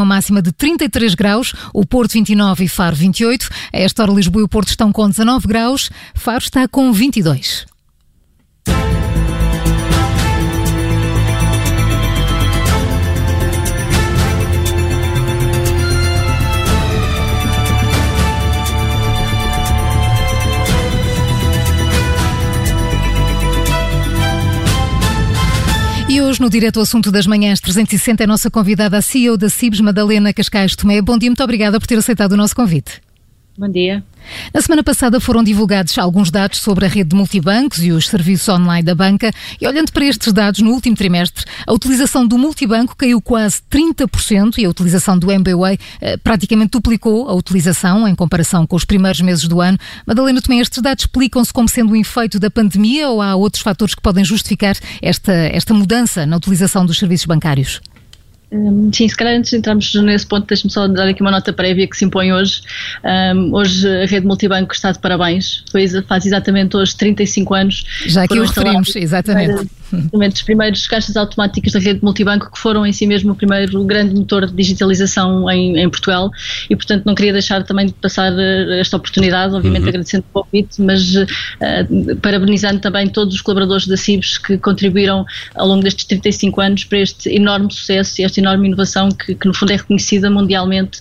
Uma máxima de 33 graus, o Porto 29 e Faro 28. A esta hora Lisboa e o Porto estão com 19 graus, Faro está com 22. Hoje, no Direto Assunto das Manhãs 360, é a nossa convidada, a CEO da CIBS, Madalena Cascais Tomé. Bom dia, muito obrigada por ter aceitado o nosso convite. Bom dia. Na semana passada foram divulgados alguns dados sobre a rede de multibancos e os serviços online da banca e olhando para estes dados no último trimestre, a utilização do multibanco caiu quase 30% e a utilização do MBWay eh, praticamente duplicou a utilização em comparação com os primeiros meses do ano. Madalena, também estes dados explicam-se como sendo um efeito da pandemia ou há outros fatores que podem justificar esta, esta mudança na utilização dos serviços bancários? Um, sim, se calhar antes de entrarmos nesse ponto, deixe-me só dar aqui uma nota prévia que se impõe hoje. Um, hoje a rede multibanco está de parabéns, faz, faz exatamente hoje 35 anos. Já aqui o referimos, exatamente os primeiros caixas automáticas da rede multibanco que foram em si mesmo o primeiro grande motor de digitalização em, em Portugal e portanto não queria deixar também de passar eh, esta oportunidade, obviamente uhum. agradecendo o convite, mas uh, parabenizando também todos os colaboradores da CIBS que contribuíram ao longo destes 35 anos para este enorme sucesso e esta enorme inovação que, que no fundo é reconhecida mundialmente,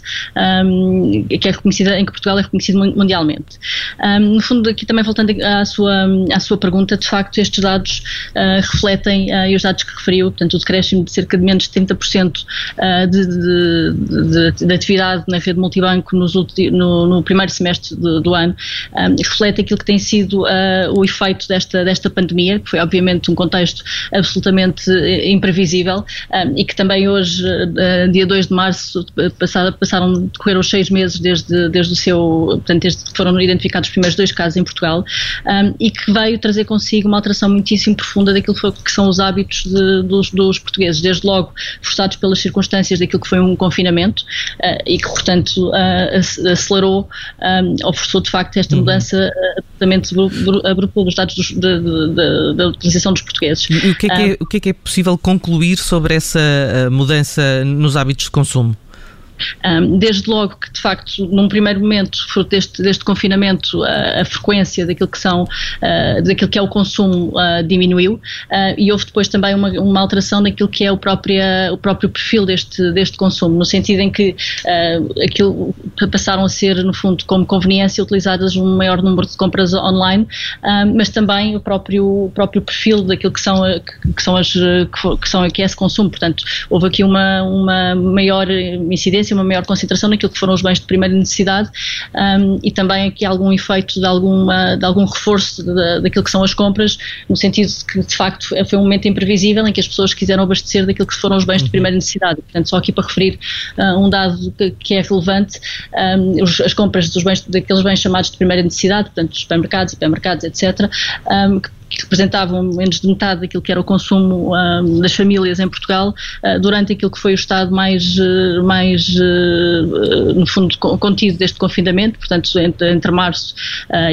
um, que é reconhecida, em que Portugal é reconhecido mundialmente. Um, no fundo aqui também voltando à sua, à sua pergunta, de facto estes dados uh, refletem uh, os dados que referiu, portanto, o decréscimo de cerca de menos de 30% uh, de, de, de, de, atividade na rede multibanco nos no, no primeiro semestre do, do ano, um, reflete aquilo que tem sido uh, o efeito desta, desta pandemia, que foi obviamente um contexto absolutamente imprevisível um, e que também hoje, uh, dia 2 de março, passaram, passaram decorreram os seis meses desde, desde o seu, portanto, desde que foram identificados os primeiros dois casos em Portugal um, e que veio trazer consigo uma alteração muitíssimo profunda daquilo que são os hábitos de, dos, dos, portugueses, desde logo forçados pelas circunstâncias daquilo que foi um confinamento uh, e que, portanto, uh, acelerou um, ou forçou de facto esta uhum. mudança absolutamente abrupta dos dados dos, de, de, da utilização dos portugueses. E o que, é que é, o que é que é possível concluir sobre essa mudança nos hábitos de consumo? Um, desde logo que, de facto, num primeiro momento, fruto deste, deste confinamento, a, a frequência daquilo que são, uh, daquilo que é o consumo uh, diminuiu uh, e houve depois também uma, uma alteração naquilo que é o, próprio o próprio perfil deste, deste consumo, no sentido em que aquilo passaram a ser, no fundo, como conveniência, utilizadas um maior número de compras online, mas também o próprio, o próprio perfil daquilo que são, que, são as, que, são, que é esse consumo. Portanto, houve aqui uma, uma maior incidência uma maior concentração naquilo que foram os bens de primeira necessidade um, e também aqui algum efeito de, alguma, de algum reforço de, daquilo que são as compras, no sentido de que de facto foi um momento imprevisível em que as pessoas quiseram abastecer daquilo que foram os bens de uhum. primeira necessidade. Portanto, só aqui para referir uh, um dado que, que é relevante, um, os, as compras dos bens, daqueles bens chamados de primeira necessidade, portanto, supermercados, hipermercados, etc., um, que representavam menos de metade daquilo que era o consumo um, das famílias em Portugal, uh, durante aquilo que foi o estado mais, uh, mais uh, no fundo, contido deste confinamento, portanto, entre, entre março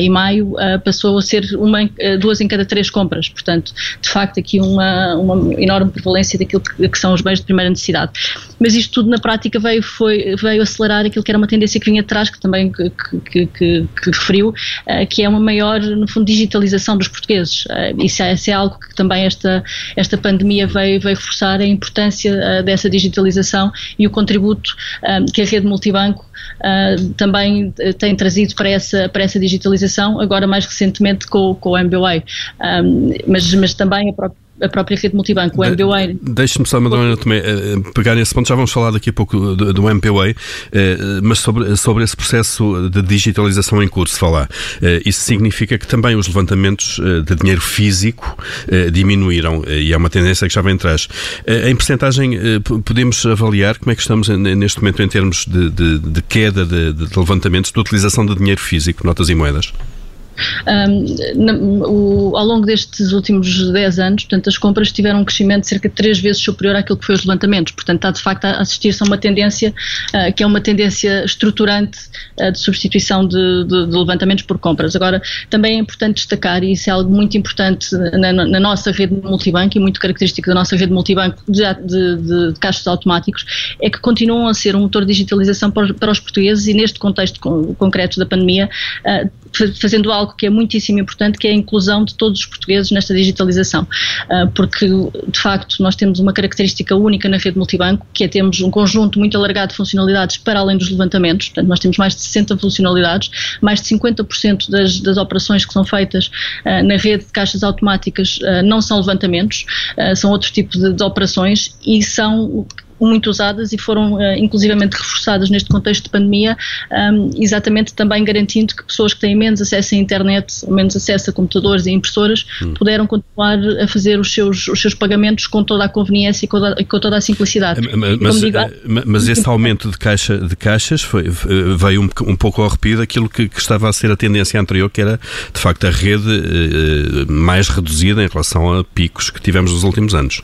e maio, passou a ser uma, duas em cada três compras. Portanto, de facto, aqui uma, uma enorme prevalência daquilo que, que, são os bens de primeira necessidade. Mas isto tudo, na prática, veio, foi, veio acelerar aquilo que era uma tendência que vinha atrás, que também que, que, que referiu, que é uma maior, no fundo, digitalização dos portugueses. Uh, isso, é, isso, é, algo que também esta, esta pandemia veio, veio reforçar a importância uh, dessa digitalização e o contributo um, que a rede multibanco uh, também tem trazido para essa, para essa digitalização, agora mais recentemente com, com o MBWay, um, mas, mas também a própria a própria rede multibanco, o de, MPWay. Deixe-me só, Madalena, também uh, pegar nesse ponto, já vamos falar daqui a pouco do, do MPWay, uh, eh, mas sobre, sobre esse processo de digitalização em curso, falar. Isso significa que também os levantamentos de dinheiro físico diminuíram e é uma tendência que já vem atrás. em percentagem, podemos avaliar como é que estamos neste momento em termos de, de, de queda de, de levantamentos de utilização de dinheiro físico, notas e moedas? Um, na, o, ao longo destes últimos 10 anos, portanto, as compras tiveram um crescimento de cerca de 3 vezes superior àquilo que foi os levantamentos. Portanto, está de facto a assistir-se a uma tendência uh, que é uma tendência estruturante uh, de substituição de, de, de, levantamentos por compras. Agora, também é importante destacar, e isso é algo muito importante na, na nossa rede multibanco e muito característico da nossa rede multibanco de, de, de caixas automáticos, é que continuam a ser um motor de digitalização para, para os portugueses e neste contexto com, concreto da pandemia, uh, fazendo algo que é muitíssimo importante, que é a inclusão de todos os portugueses nesta digitalização. Uh, porque, de facto, nós temos uma característica única na rede multibanco, que é termos um conjunto muito alargado de funcionalidades para além dos levantamentos. Portanto, nós temos mais de 60 funcionalidades, mais de 50% das, das operações que são feitas uh, na rede de caixas automáticas uh, não são levantamentos, são outro tipo de, de operações e são muito usadas e foram uh, inclusivamente reforçadas neste contexto de pandemia, exatamente também garantindo que pessoas que têm menos acesso à internet, menos acesso a computadores e impressoras, hum. puderam continuar a fazer os seus, os seus pagamentos com toda a conveniência e com, toda, com toda a simplicidade. Mas, digo, eh, mas esse aumento de, caixa, de caixas foi, veio um, um pouco ao arrepio daquilo que, que, estava a ser a tendência anterior, que era de facto a rede mais reduzida em relação a picos que tivemos nos últimos anos.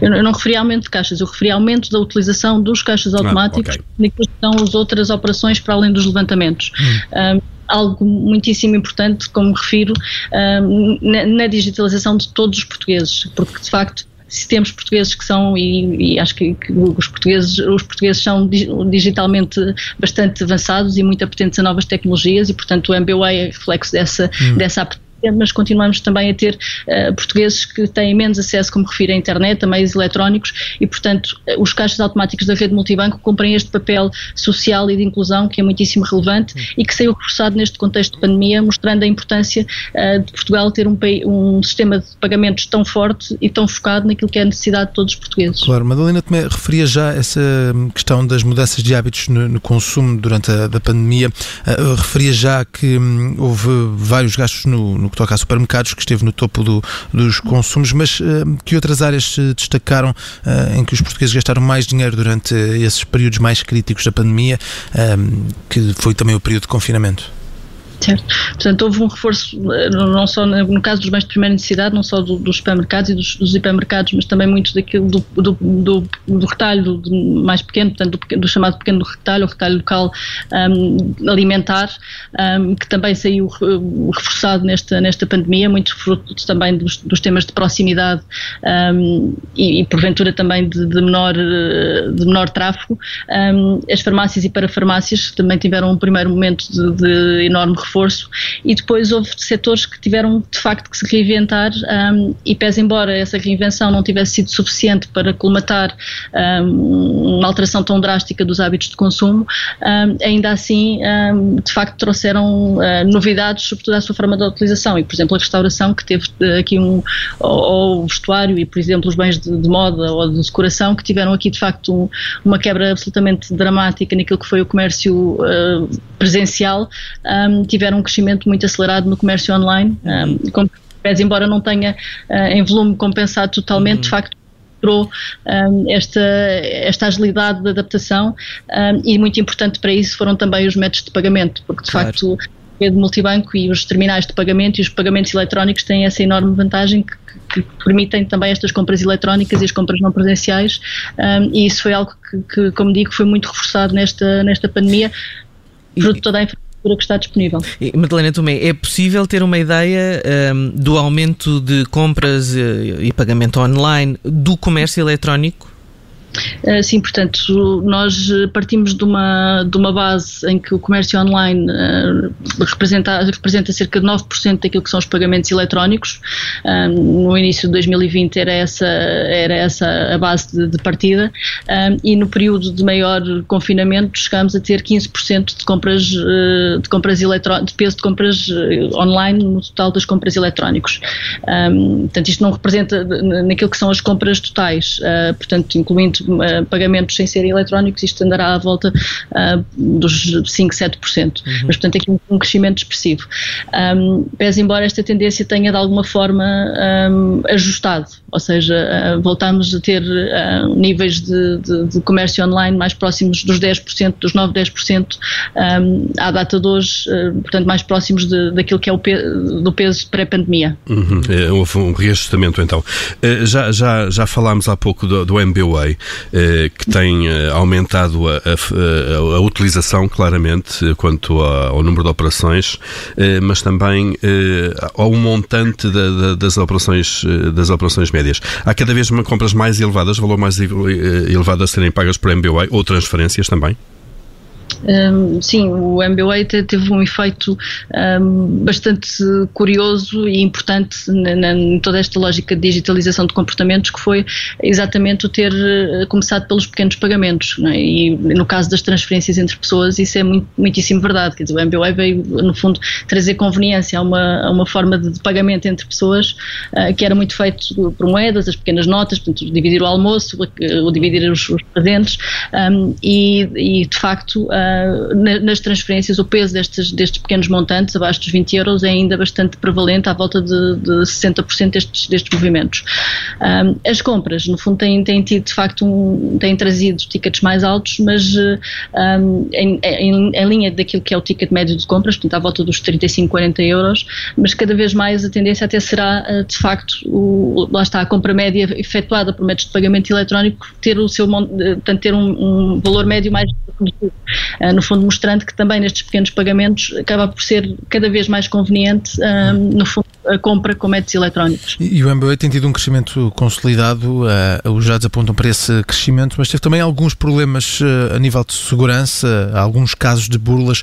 Eu não referi aumento de caixas, eu referi aumento da utilização dos caixas ah, automáticos ah, okay. que são as outras operações para além dos levantamentos. Hum. Um, algo muitíssimo importante, como refiro, um, na, na, digitalização de todos os portugueses, porque de facto se temos portugueses que são e, e acho que, que, os portugueses os portugueses são digitalmente bastante avançados e muito apetentes a novas tecnologias e portanto o MBWay é reflexo dessa hum. dessa apetência mas continuamos também a ter uh, portugueses que têm menos acesso, como refiro, à internet, a meios eletrónicos e, portanto, uh, os caixas automáticos da rede multibanco cumprem este papel social e de inclusão que é muitíssimo relevante e que saiu reforçado neste contexto de pandemia, mostrando a importância uh, de Portugal ter um, um, sistema de pagamentos tão forte e tão focado naquilo que é a necessidade de todos os portugueses. Claro, Madalena também referia já essa questão das mudanças de hábitos no, no consumo durante a da pandemia, referia já que um, houve vários gastos no, no que toca a supermercados, que esteve no topo do, dos consumos, mas uh, que outras áreas se destacaram uh, em que os portugueses gastaram mais dinheiro durante esses períodos mais críticos da pandemia, que foi também o período de confinamento? Certo. Portanto, houve um reforço, eh, não só no caso dos bens de primeira necessidade, não só do, dos supermercados e dos, dos, hipermercados, mas também muito daquilo do, do, do, do retalho do, mais pequeno, portanto, do, chamado pequeno retalho, o retalho local um, alimentar, um, que também saiu reforçado nesta, nesta pandemia, muito fruto também dos, dos temas de proximidade um, e, e, porventura, também de, de, menor, de menor tráfego. as farmácias e parafarmácias também tiveram um primeiro momento de, de enorme reforço reforço e depois houve setores que tiveram de facto que se reinventar um, e pese embora essa reinvenção não tivesse sido suficiente para colmatar um, uma alteração tão drástica dos hábitos de consumo, um, ainda assim de facto trouxeram uh, novidades sobretudo à sua forma de utilização. E por exemplo a restauração que teve uh, aqui um ou, o vestuário e por exemplo os bens de, de, moda ou de decoração que tiveram aqui de facto um, uma quebra absolutamente dramática naquilo que foi o comércio uh, presencial, um, tiveram um crescimento muito acelerado no comércio online, um, como, embora não tenha uh, em volume compensado totalmente, uhum. de facto mostrou um, esta, esta agilidade de adaptação. Um, e muito importante para isso foram também os métodos de pagamento, porque de claro. facto rede multibanco e os terminais de pagamento e os pagamentos eletrónicos têm essa enorme vantagem que, que permitem também estas compras eletrónicas e as compras não presenciais. Um, e isso foi algo que, que, como digo, foi muito reforçado nesta, nesta pandemia, fruto de toda a infraestrutura que está disponível. E, Madalena Tomé, é possível ter uma ideia um, do aumento de compras eh, e pagamento online do comércio eletrónico? Eh, sim, portanto, nós eh, partimos de uma, de uma base em que o comércio online uh, representa, representa cerca de 9% daquilo que são os pagamentos eletrónicos. No início de 2020 era essa, era essa a base de, de partida e no período de maior confinamento chegámos a ter 15% de compras, de compras de peso de compras online no total das compras eletrónicos. Portanto, isto não representa naquilo que são as compras totais, uh, portanto, incluindo uh, pagamentos sem serem eletrónicos, isto andará à volta uh, dos 5, 7%. Uhum. Mas, portanto, aqui um, um crescimento expressivo. Um, pese embora esta tendência tenha de alguma forma um, ajustado, ou seja, uh, voltamos a ter uh, níveis de, de, de, comércio online mais próximos dos 10%, dos 9, 10% um, à data de hoje, portanto, mais próximos de, daquilo que é o pe do peso pré-pandemia. Uhum. Houve um reajustamento então. já, já, já falámos há pouco do, do MBWay, que tem aumentado a, a, a, utilização claramente quanto ao número de operações, mas também ao montante da, da, das operações das operações médias. Há cada vez compras mais elevadas, valor mais elevado a serem pagas por MBWay ou transferências também? Um, sim, o MBA teve um efeito um, bastante curioso e importante em toda esta lógica de digitalização de comportamentos, que foi exatamente o ter eh, começado pelos pequenos pagamentos. É? E no caso das transferências entre pessoas, isso é muito, muitíssimo verdade. Quer dizer, o MBA veio, no fundo, trazer conveniência a uma, a uma forma de, pagamento entre pessoas uh, que era muito feito por moedas, as pequenas notas, portanto, dividir o almoço, o dividir os, os presentes, um, e, e, de facto. Uh, nas transferências o peso destes, destes pequenos montantes, abaixo dos 20 euros, é ainda bastante prevalente, à volta de, de 60% destes, destes movimentos. Um, as compras, no fundo, têm, têm tido, de facto, um, têm trazido tickets mais altos, mas um, em, em, em, linha daquilo que é o ticket médio de compras, portanto, à volta dos 35, 40 euros, mas cada vez mais a tendência até será, ah, de facto, o, lá está, a compra média efetuada por métodos de pagamento eletrónico ter o seu, portanto, ter um, um valor médio mais reduzido. Ah, no fundo mostrando que também nestes pequenos pagamentos acaba por ser cada vez mais conveniente, ah, no fundo, a compra com métodos eletrónicos. E o MBA tem tido um crescimento consolidado, uh, os dados apontam para esse crescimento, mas teve também alguns problemas a nível de segurança, alguns casos de burlas.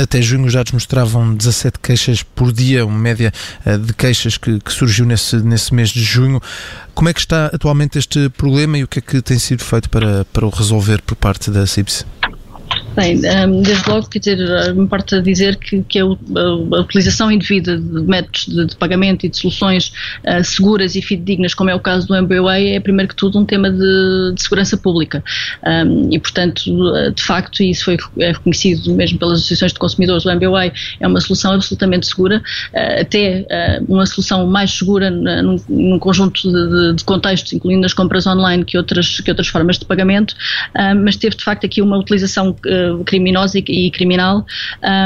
Até junho os dados mostravam 17 queixas por dia, uma média de queixas que, surgiu nesse, nesse mês de junho. Como é que está atualmente este problema e o que é que tem sido feito para, para o resolver por parte da CIBS? Bem, um, desde logo, quer dizer, me importa dizer que, que a, a, utilização indevida de métodos de, de pagamento e de soluções uh, seguras e fidedignas, como é o caso do MBWay, é primeiro que tudo um tema de, de segurança pública. Um, e, portanto, de facto, e isso foi é reconhecido mesmo pelas associações de consumidores, o MBWay é uma solução absolutamente segura, uh, até uh, uma solução mais segura num, num conjunto de, de, contextos, incluindo as compras online, que outras, que outras formas de pagamento, mas teve de facto aqui uma utilização criminosa e, criminal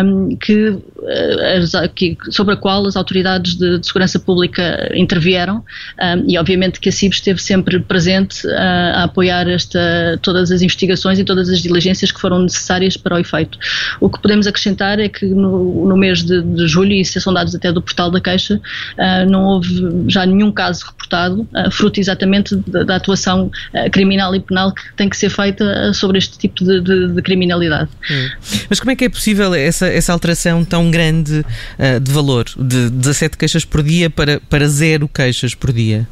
um, que, uh, que, sobre a qual as autoridades de, de segurança pública intervieram um, e obviamente que a CIB esteve sempre presente uh, a apoiar esta, todas as investigações e todas as diligências que foram necessárias para o efeito. O que podemos acrescentar é que no, no mês de, de, julho, e isso são dados até do portal da Caixa, uh, não houve já nenhum caso reportado, fruto exatamente da, da atuação criminal e penal que tem que ser feita sobre este tipo de, de, de criminalidade. Hum. Mas como é que é possível essa, essa alteração tão grande uh, de valor, de 17 queixas por dia para, para zero queixas por dia?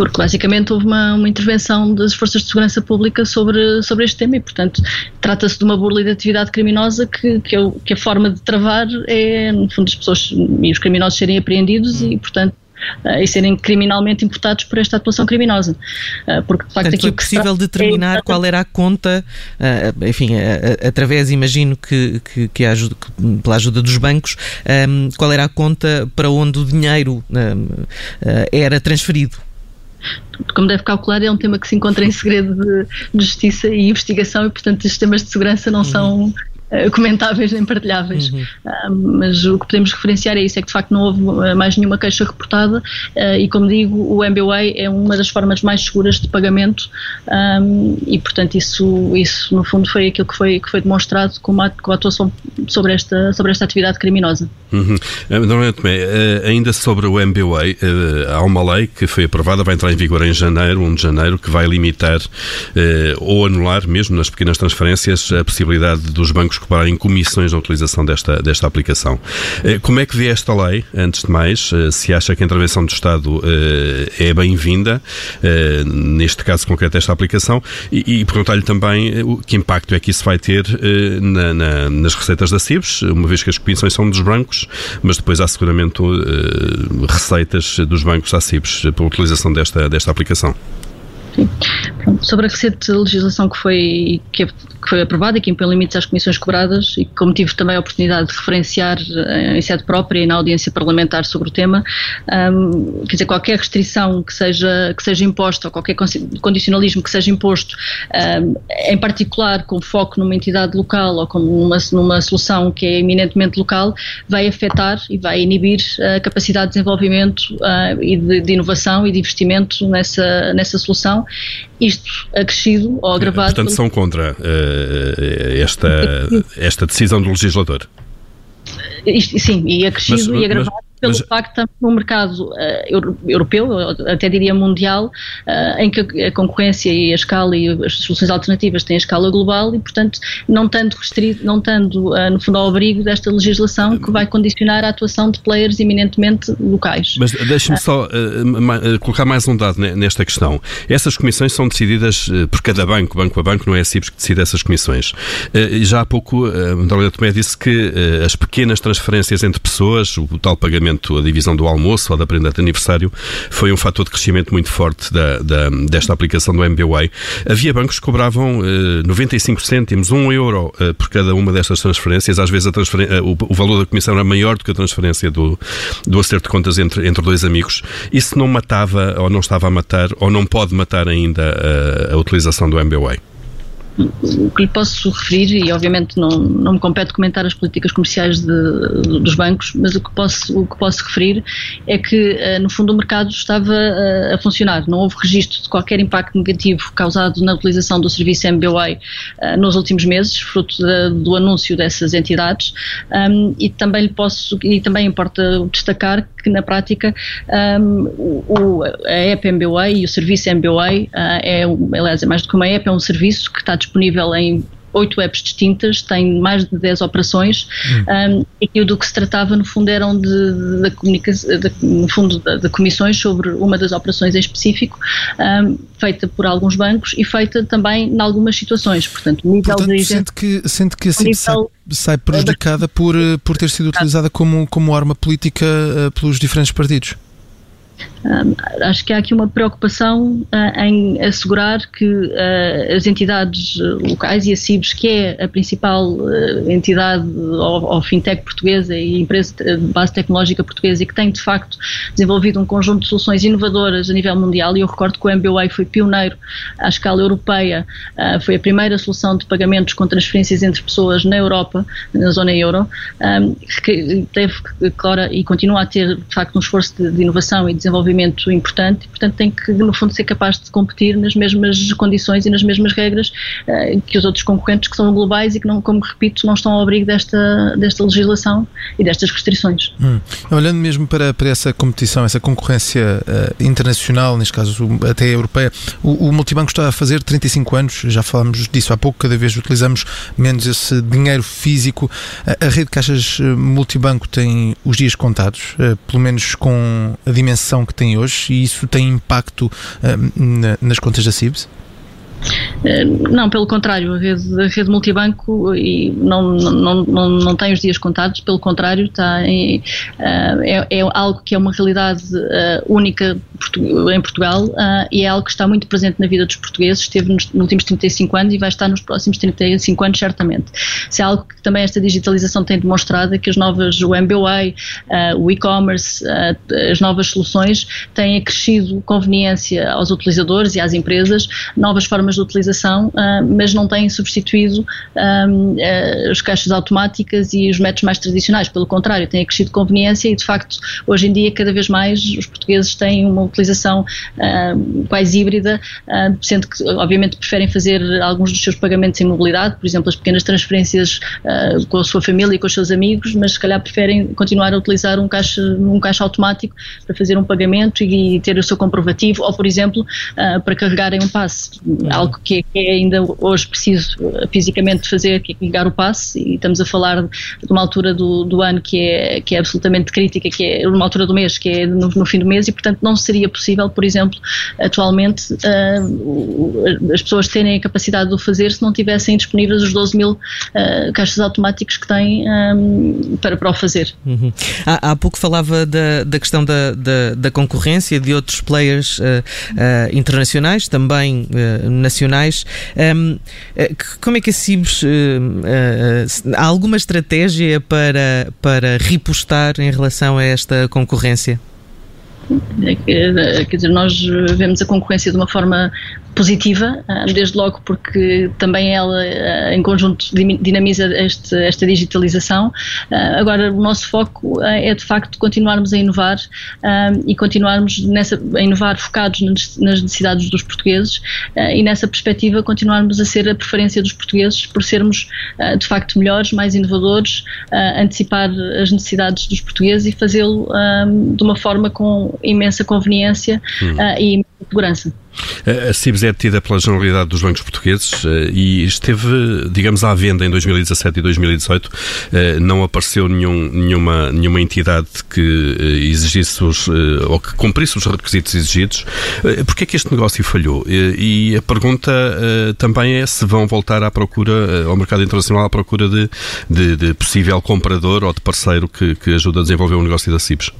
porque basicamente houve uma, uma, intervenção das forças de segurança pública sobre, sobre este tema e, portanto, trata-se de uma burla de atividade criminosa que, que, é que, a forma de travar é, no fundo, as pessoas e os criminosos serem apreendidos e, portanto, e serem criminalmente imputados por esta atuação criminosa. Uh, porque, de facto, Portanto, foi possível determinar é... qual era a conta, uh, enfim, através, imagino que, que, que, ajuda, que, pela ajuda dos bancos, um, qual era a conta para onde o dinheiro um, era transferido como deve calcular, é um tema que se encontra em segredo de, justiça e investigação e, portanto, os temas de segurança não uhum. são eh, comentáveis nem partilháveis. Uhum. Uh, mas o que podemos referenciar é isso, é que de facto não houve eh, mais nenhuma queixa reportada uh, e como digo, o MBWay é uma das formas mais seguras de pagamento um, e portanto isso, isso no fundo foi aquilo que foi, que foi demonstrado com a, com a atuação sobre esta, sobre esta atividade criminosa. Uhum. Uh, ainda sobre o MBWay, há uma lei que foi aprovada, vai entrar em vigor em janeiro, 1 de janeiro, que vai limitar ou anular mesmo nas pequenas transferências a possibilidade dos bancos cobrarem comissões na utilização desta, desta aplicação. Eh, como é que vê esta lei, antes de mais? Eh, se acha que a intervenção do Estado eh, é bem-vinda, neste caso concreto esta aplicação, e, e perguntar-lhe também que impacto é que isso vai ter na, na, nas receitas da CIBS, uma vez que as comissões são dos bancos, mas depois há seguramente receitas dos bancos à CIBS pela utilização desta, desta aplicação. Pronto, sobre a recente legislação que foi, que, foi aprovada e que impõe limites às comissões cobradas e como tive também a oportunidade de referenciar eh, em sede própria e na audiência parlamentar sobre o tema, um, quer dizer, qualquer restrição que seja, que seja imposta ou qualquer condicionalismo que seja imposto, um, em particular com foco numa entidade local ou como numa, numa solução que é eminentemente local, vai afetar e vai inibir a capacidade de desenvolvimento uh, e de, de inovação e de investimento nessa, nessa solução isto acrescido ou agravado. Portanto, são contra uh, esta, esta decisão do legislador. Isto, sim, e acrescido mas, e agravado. Mas pelo Mas... facto no mercado uh, europeu, até diria mundial, uh, em que a concorrência e a escala e as soluções alternativas têm a escala global e, portanto, não tanto restrito, não tanto, uh, no fundo, ao abrigo desta legislação que vai condicionar a atuação de players eminentemente locais. Mas deixe-me só colocar mais um dado nesta questão. Essas comissões são decididas por cada banco, banco a banco, não é a CIBS que decide essas comissões. já há pouco, a Andróida Tomé disse que as pequenas transferências entre pessoas, o tal pagamento a divisão do almoço ou da prenda de aniversário, foi um fator de crescimento muito forte da, da, desta aplicação do MBWay. Havia bancos que cobravam eh, 95 cêntimos, 1 euro eh, por cada uma destas transferências. Às vezes eh, o, o, valor da comissão era maior do que a transferência do, do acerto de contas entre, entre dois amigos. Isso não matava, ou não estava a matar, ou não pode matar ainda a, eh, a utilização do MBWay? O que lhe posso referir, e obviamente não, não me compete comentar as políticas comerciais de, dos bancos, mas o que, posso, o que posso referir é que, eh, no fundo, o mercado estava a, a funcionar. Não houve registro de qualquer impacto negativo causado na utilização do serviço MBWay uh, nos últimos meses, fruto do anúncio dessas entidades. Um, e também lhe posso, e também importa destacar que, na prática, um, o, a app MBWay e o serviço MBWay uh, é, aliás, é mais do que uma app, é um serviço que está disponível em oito apps distintas, tem mais de 10 operações hum. um, e do que se tratava no fundo eram de, de, comunicação, no fundo de, de, comissões sobre uma das operações em específico, um, feita por alguns bancos e feita também em algumas situações, portanto, nível portanto, de... Sente que, sente que assim sai, sai, prejudicada por, eh, por ter sido utilizada como, como arma política uh, pelos diferentes partidos? Acho que há aqui uma preocupação uh, em assegurar que uh, as entidades locais e a CIBS, que é a principal uh, entidade ou, fintech portuguesa e empresa de base tecnológica portuguesa e que tem de facto desenvolvido um conjunto de soluções inovadoras a nível mundial, e eu recordo que o MBWay foi pioneiro à escala europeia, foi a primeira solução de pagamentos com transferências entre pessoas na Europa, na zona euro, um, que teve, claro, e continua a ter de facto um esforço de, de inovação e desenvolvimento importante e, portanto, tem que, no fundo, ser capaz de competir nas mesmas condições e nas mesmas regras uh, que os outros concorrentes que são globais e que, não, como repito, não estão ao abrigo desta, desta legislação e destas restrições. Hum. Olhando mesmo para, para essa competição, essa concorrência uh, internacional, neste caso até europeia, o, o multibanco está a fazer 35 anos, já falámos disso há pouco, cada vez utilizamos menos esse dinheiro físico. A, a rede de caixas eh, multibanco tem os dias contados, uh, pelo menos com a dimensão que tem hoje e isso tem impacto uh, nas contas da CIBS? Eh, não, pelo contrário, a rede, a rede multibanco e não, não, não, não tem os dias contados, pelo contrário, está em, eh, é, é, algo que é uma realidade única em Portugal e é algo que está muito presente na vida dos portugueses, esteve nos, últimos 35 anos e vai estar nos próximos 35 anos, certamente. Se é algo que também esta digitalização tem demonstrado, é que as novas, o MBWay, o e-commerce, as novas soluções têm acrescido conveniência aos utilizadores e às empresas, novas formas de utilização uh, mas não têm substituído uh, ah, as caixas automáticas e os métodos mais tradicionais. Pelo contrário, têm acrescido conveniência e, de facto, hoje em dia, cada vez mais os portugueses têm uma utilização quase híbrida, sendo que, obviamente, preferem fazer alguns dos seus pagamentos em mobilidade, por exemplo, as pequenas transferências com a sua família e com os seus amigos, mas se calhar preferem continuar a utilizar um caixa, um caixa automático para fazer um pagamento e ter o seu comprovativo, ou, por exemplo, para carregarem um passe. Há algo que, que, é ainda hoje preciso fisicamente fazer, que é ligar o passe, e estamos a falar de uma altura do, do ano que é, que é absolutamente crítica, que é uma altura do mês, que é no, no fim do mês, e portanto não seria possível, por exemplo, atualmente uh, as pessoas terem a capacidade de o fazer se não tivessem disponíveis os 12 mil uh, caixas automáticos que têm um, para, para o fazer. Uhum. Há, há, pouco falava da, da questão da, da, da, concorrência de outros players uh, internacionais, também nacionais. Um, como é que a Cibes há alguma estratégia para, para repostar em relação a esta concorrência? É quer dizer, nós vemos a concorrência de uma forma positiva, ah, desde logo porque também ela, ah, em conjunto, dinamiza este, esta digitalização. Ah, agora, o nosso foco é de facto continuarmos a inovar e continuarmos nessa, a inovar focados nas necessidades dos portugueses e nessa perspectiva continuarmos a ser a preferência dos portugueses por sermos de facto melhores, mais inovadores, antecipar as necessidades dos portugueses e fazê-lo de uma forma com imensa conveniência hum. e segurança. A CIBS é detida pela Generalidade dos Bancos Portugueses eh, e esteve, digamos, à venda em 2017 e 2018. Eh, não apareceu nenhum, nenhuma, nenhuma entidade que eh, exigisse os, ou que cumprisse os requisitos exigidos. Porquê é que este negócio falhou? E a pergunta também é se vão voltar à procura, ao mercado internacional, à procura de, de, de possível comprador ou de parceiro que, que ajude a desenvolver o negócio da CIBS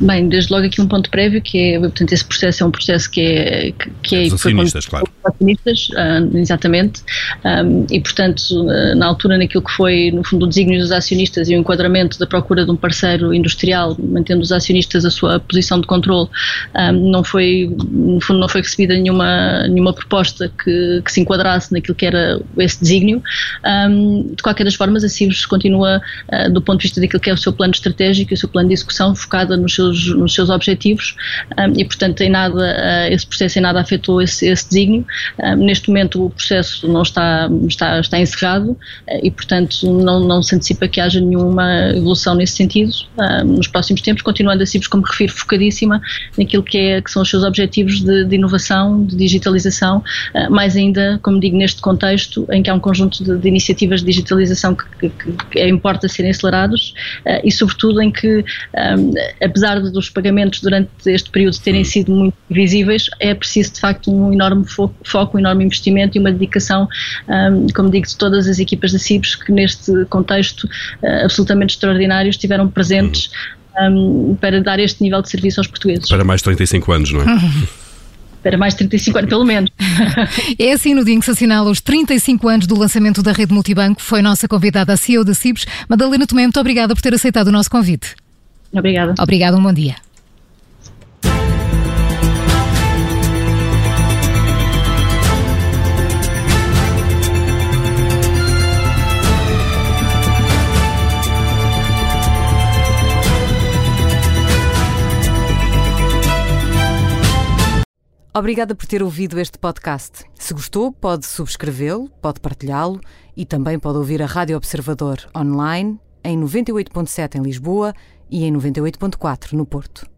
bem, desde logo aqui um ponto prévio que é, portanto, esse processo é um processo que é que é, Os acionistas, claro. Acionistas, uh, exatamente, um, e portanto, na altura naquilo que foi, no fundo, o desígnio dos acionistas e o enquadramento da procura de um parceiro industrial, mantendo os acionistas a sua posição de controle, um, não foi, no fundo, não foi recebida nenhuma, nenhuma proposta que, que se enquadrasse naquilo que era esse desígnio. Um, de qualquer das formas, a CIBS continua, uh, do ponto de vista daquilo que é o seu plano estratégico e o seu plano de execução, focado focada nos seus, nos seus objetivos um, e, portanto, em nada, uh, esse processo em nada afetou esse, esse desígnio. Um, neste momento o processo não está, está, está encerrado uh, e, portanto, não, não se antecipa que haja nenhuma evolução nesse sentido nos próximos tempos, continuando a CIBS, como refiro, focadíssima naquilo que, é, que são os seus objetivos de, de inovação, de digitalização, uh, mais ainda, como digo, neste contexto em que há um conjunto de, de iniciativas de digitalização que, que, que importa serem acelerados e, sobretudo, em que um, apesar dos pagamentos durante este período terem sido muito visíveis, é preciso de facto um enorme foco, foco um enorme investimento e uma dedicação, um, como digo, de todas as equipas da CIBS que neste contexto uh, absolutamente extraordinário estiveram presentes um, para dar este nível de serviço aos portugueses. Para mais de 35 anos, não é? para mais de 35 anos, pelo menos. É assim, no dia em que se assinala os 35 anos do lançamento da rede multibanco, foi nossa convidada a CEO da CIBS, Madalena Tomé, muito obrigada por ter aceitado o nosso convite. Obrigada. Obrigada, um bom dia. Obrigada por ter ouvido este podcast. Se gostou, pode subscrevê-lo, pode partilhá-lo e também pode ouvir a Rádio Observador online em 98.7 em Lisboa e em 98.4 no Porto.